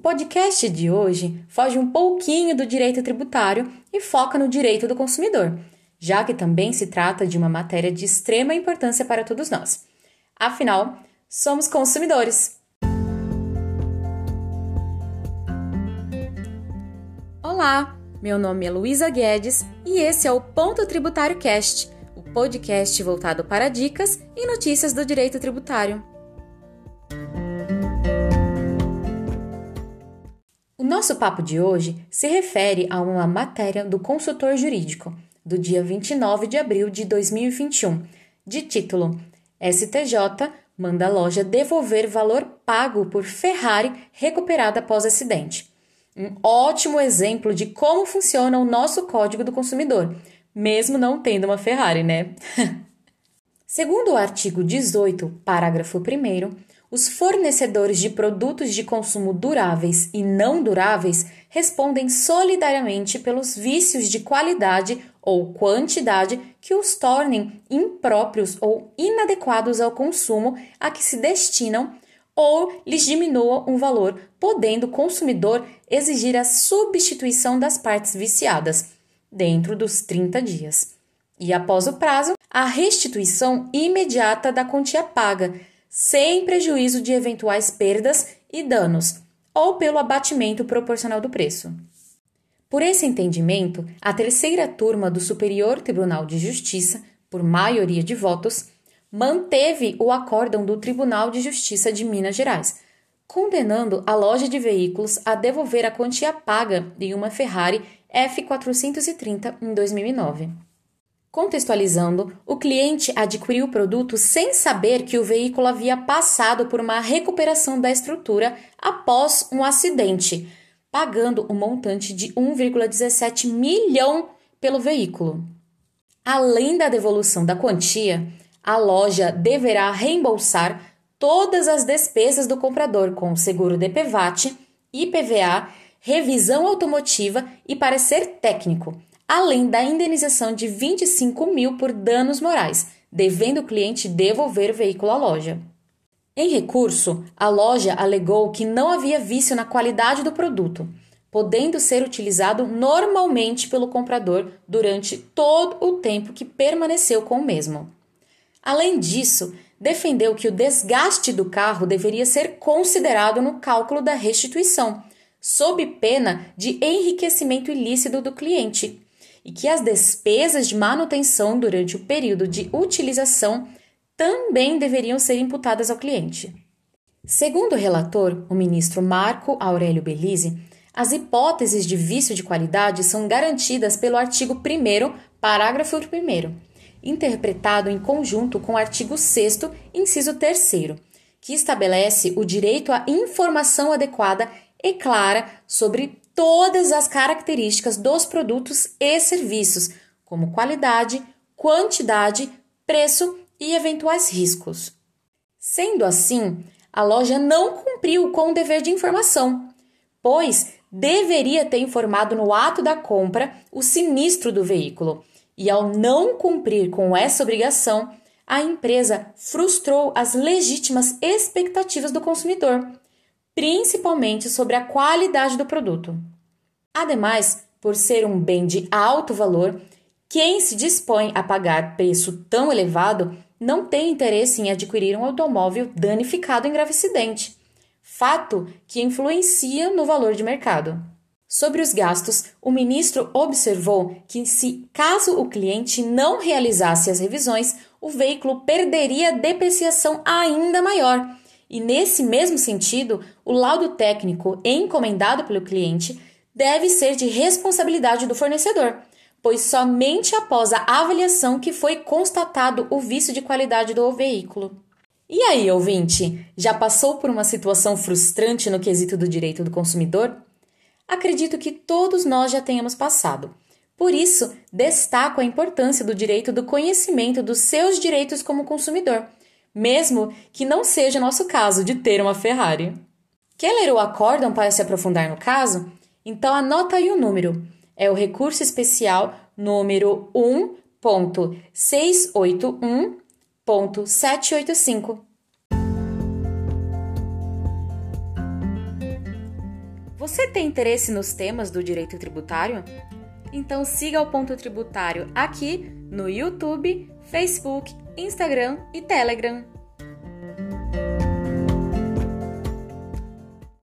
podcast de hoje foge um pouquinho do direito tributário e foca no direito do consumidor, já que também se trata de uma matéria de extrema importância para todos nós. Afinal, somos consumidores. Olá, meu nome é Luísa Guedes e esse é o Ponto Tributário Cast, o podcast voltado para dicas e notícias do direito tributário. Nosso papo de hoje se refere a uma matéria do consultor jurídico, do dia 29 de abril de 2021, de título STJ manda a loja devolver valor pago por Ferrari recuperada após acidente. Um ótimo exemplo de como funciona o nosso Código do Consumidor, mesmo não tendo uma Ferrari, né? Segundo o artigo 18, parágrafo 1, os fornecedores de produtos de consumo duráveis e não duráveis respondem solidariamente pelos vícios de qualidade ou quantidade que os tornem impróprios ou inadequados ao consumo a que se destinam ou lhes diminua um valor, podendo o consumidor exigir a substituição das partes viciadas dentro dos 30 dias. E após o prazo, a restituição imediata da quantia paga, sem prejuízo de eventuais perdas e danos, ou pelo abatimento proporcional do preço. Por esse entendimento, a terceira turma do Superior Tribunal de Justiça, por maioria de votos, manteve o acórdão do Tribunal de Justiça de Minas Gerais, condenando a loja de veículos a devolver a quantia paga em uma Ferrari F430 em 2009. Contextualizando, o cliente adquiriu o produto sem saber que o veículo havia passado por uma recuperação da estrutura após um acidente, pagando o um montante de 1,17 milhão pelo veículo. Além da devolução da quantia, a loja deverá reembolsar todas as despesas do comprador com seguro DPVAT, IPVA, revisão automotiva e parecer técnico além da indenização de 25 mil por danos morais, devendo o cliente devolver o veículo à loja. Em recurso, a loja alegou que não havia vício na qualidade do produto, podendo ser utilizado normalmente pelo comprador durante todo o tempo que permaneceu com o mesmo. Além disso, defendeu que o desgaste do carro deveria ser considerado no cálculo da restituição, sob pena de enriquecimento ilícito do cliente, e que as despesas de manutenção durante o período de utilização também deveriam ser imputadas ao cliente. Segundo o relator, o ministro Marco Aurélio Belize, as hipóteses de vício de qualidade são garantidas pelo artigo 1, parágrafo 1, interpretado em conjunto com o artigo 6, inciso 3, que estabelece o direito à informação adequada e clara sobre todas as características dos produtos e serviços, como qualidade, quantidade, preço e eventuais riscos. Sendo assim, a loja não cumpriu com o dever de informação, pois deveria ter informado no ato da compra o sinistro do veículo, e ao não cumprir com essa obrigação, a empresa frustrou as legítimas expectativas do consumidor principalmente sobre a qualidade do produto. Ademais, por ser um bem de alto valor, quem se dispõe a pagar preço tão elevado não tem interesse em adquirir um automóvel danificado em grave acidente, fato que influencia no valor de mercado. Sobre os gastos, o ministro observou que, se caso o cliente não realizasse as revisões, o veículo perderia depreciação ainda maior e nesse mesmo sentido, o laudo técnico encomendado pelo cliente deve ser de responsabilidade do fornecedor, pois somente após a avaliação que foi constatado o vício de qualidade do veículo. E aí, ouvinte, já passou por uma situação frustrante no quesito do direito do consumidor? Acredito que todos nós já tenhamos passado. Por isso, destaco a importância do direito do conhecimento dos seus direitos como consumidor mesmo que não seja nosso caso de ter uma Ferrari. Quer ler o acórdão para se aprofundar no caso? Então anota aí o número. É o recurso especial número 1.681.785. Você tem interesse nos temas do direito tributário? Então siga o Ponto Tributário aqui no YouTube, Facebook, Instagram e Telegram.